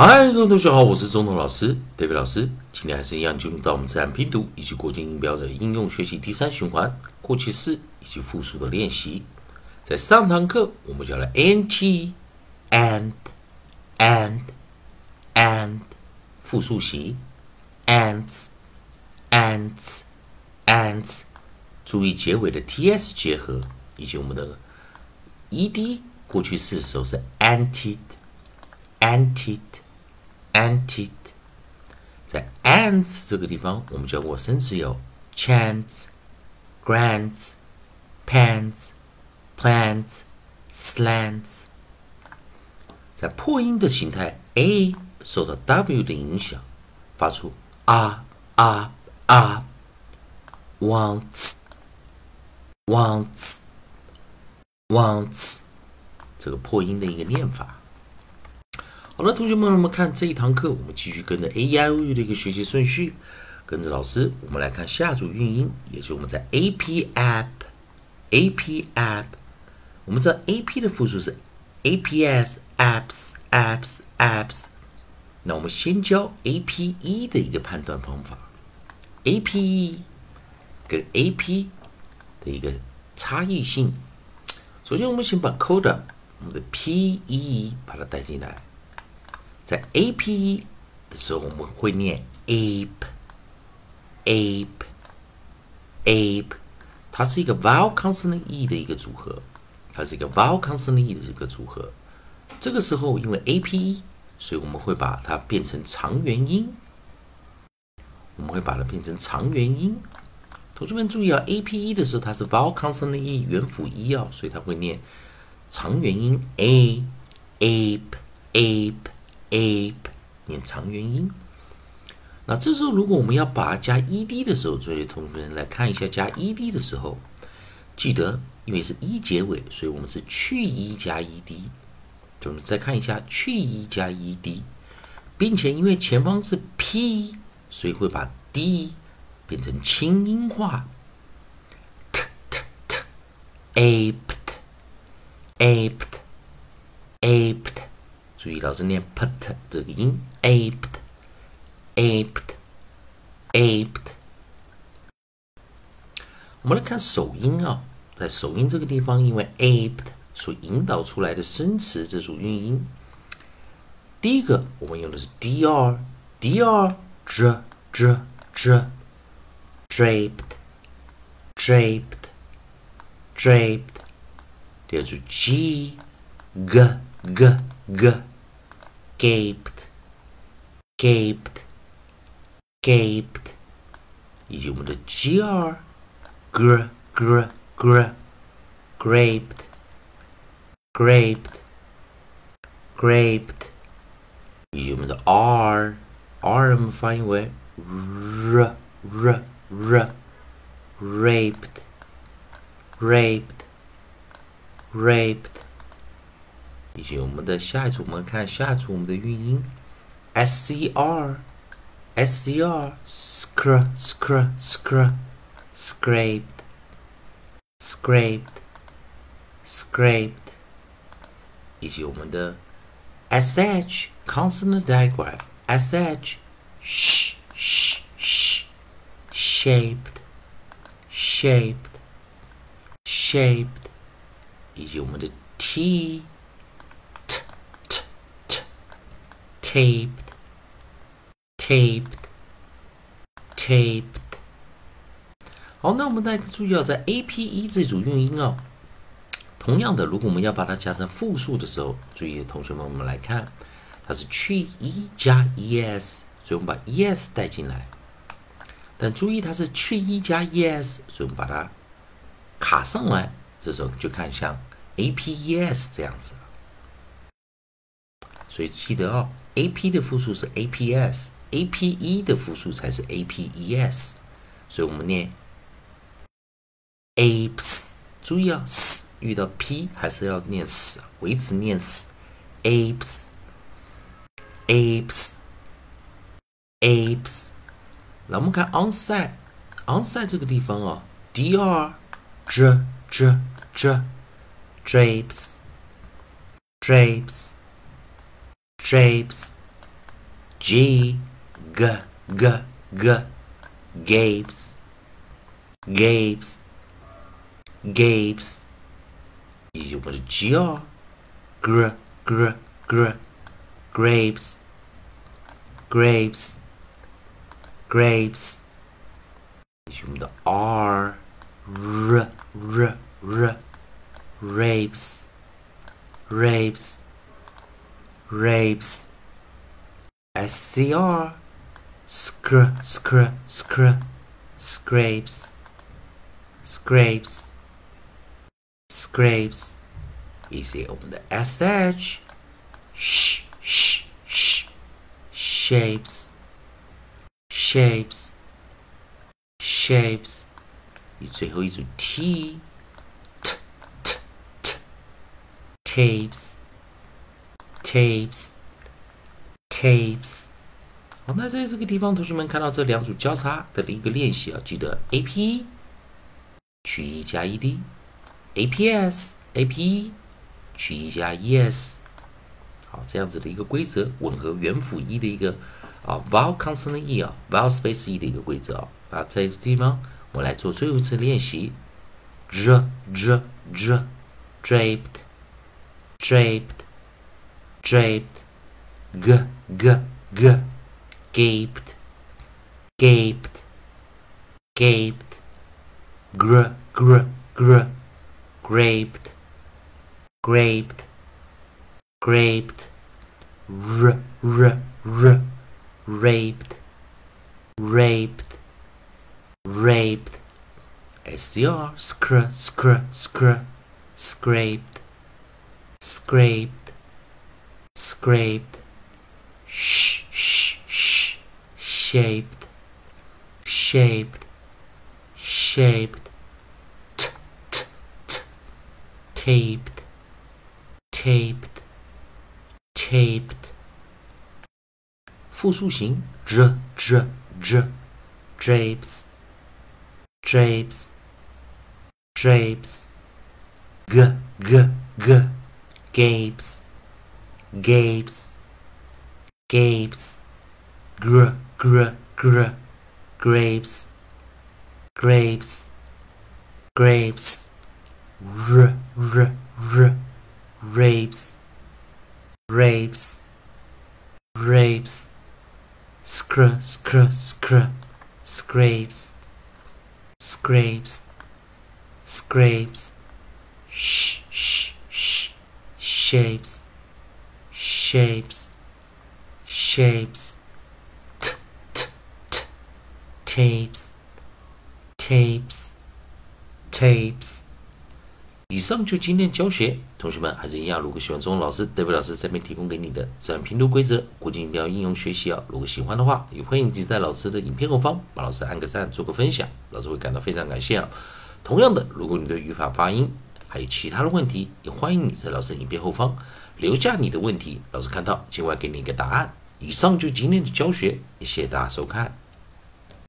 嗨，各位同学好，我是中通老师，David 老师。今天还是一样进入到我们自然拼读以及国际音标的应用学习第三循环，过去式以及复数的练习。在上堂课我们教了 nt、and、and、and 复数型，ants、ants、ants，注意结尾的 ts 结合，以及我们的 ed 过去式的时候是 anted、anted。anted，在 ants 这个地方，我们教过生词有 chance、grants、pants、plants、slants。在破音的形态，a 受到 w 的影响，发出啊啊啊，wants、wants、wants，这个破音的一个念法。好了，同学们，我们看这一堂课，我们继续跟着 A E I O U 的一个学习顺序，跟着老师，我们来看下组韵音，也就是我们在 A P App，A P App，我们知道 A P 的复数是 A P S，Apps，Apps，Apps，那我们先教 A P E 的一个判断方法，A P E 跟 A P 的一个差异性。首先，我们先把 Coda，我们的 P E 把它带进来。在 a p e 的时候，我们会念 ape，ape，ape，它是一个 vowel consonant e 的一个组合，它是一个 vowel consonant e 的一个组合。这个时候，因为 a p e，所以我们会把它变成长元音，我们会把它变成长元音。同学们注意啊，a p e 的时候，它是 vowel consonant e 元辅一啊，所以它会念长元音。A ape ape ape 念长元音，那这时候如果我们要把它加 ed 的时候，作为同学们来看一下加 ed 的时候，记得因为是一结尾，所以我们是去一加 ed。我们再看一下去一加 ed，并且因为前方是 p，所以会把 d 变成清音化，t t t，aped，aped，aped。注意，老师念 put 这个音，aped，aped，aped。我们来看首音啊，在首音这个地方，因为 aped 所引导出来的生词这组韵音，第一个我们用的是 dr，dr，dr，draped，draped，draped。第二组 g g。G,。g g. Caped. Caped. Caped. You with a gr gr gr. Gr graped. Graped. Graped. You with the r. R I'm fine with. R r r. Raped. Raped. Raped. 以及我们的下一组，我们看下一组我们的韵音，s c r，s c r，scr，scr，scraped，scraped，scraped，以及我们的 s h consonant digraph，s h，sh sh sh，shaped，shaped，shaped，以及我们的 t。 Taped, taped, taped。好，那我们大家注意啊，在 a p e 这组韵音哦，同样的，如果我们要把它加成复数的时候，注意，同学们，我们来看，它是去 e 加 es，所以我们把 es 带进来。但注意，它是去 e 加 es，所以我们把它卡上来，这时候就看像 a p e s 这样子。所以记得哦。A P 的复数是 A P S，A P E 的复数才是 A P E S，所以我们念 apes，注意啊，s 遇到 P 还是要念 s，维持念 s，apes，apes，apes。那我们看 onside，onside 这个地方哦，dr dr dr dr drapes Drapes. G. G. G. G. Gapes. Gapes. Gapes. E uma G, ó. Gr. Gr. Gr. Grapes. Grapes. Grapes. E uma da R. R. R. R. Rapes. Rapes Rapes SCR Scr Scr Scr Scrapes Scrapes Scrapes 以及我们的 SH Sh Sh Sh Shapes Shapes Shapes 以最后一组 T T T T Tapes Tapes Tapes 好，那在这个地方，同学们看到这两组交叉的一个练习啊，记得 AP 取一加 ED，APS AP 取一加 ES，好，这样子的一个规则，吻合元辅一的一个啊 vowel consonant e 啊 vowel space e 的一个规则啊。那，在这地方我们来做最后一次练习，dr dr dr draped draped draped g g g gaped, gaped, gaped, gr, gr, gr, graped, graped, graped, r, r, r, raped, raped, raped, SCR, scr, scr, scr, scraped, scraped, scraped, shh, shh, shh, shaped, shaped, shaped, t, t, t, taped, taped, taped. 复数型 dr dr dr drapes drapes drapes g g g gapes gapes. Gapes. Gr gr gr. Grapes. Grapes. Grapes. R r r. Rapes rapes rapes scr scr scr. Scrapes. Scrapes. Scrapes. Sh sh sh. Shapes shapes shapes t t tapes tapes tapes 以上就今天教学，同学们还是一样，如果喜欢中文老师德威老师这边提供给你的自然拼读规则、国际音标应用学习啊，如果喜欢的话，也欢迎你在老师的影片后方帮老师按个赞，做个分享，老师会感到非常感谢啊。同样的，如果你对语法、发音还有其他的问题，也欢迎你在老师影片后方留下你的问题，老师看到今晚给你一个答案。以上就今天的教学，谢谢大家收看。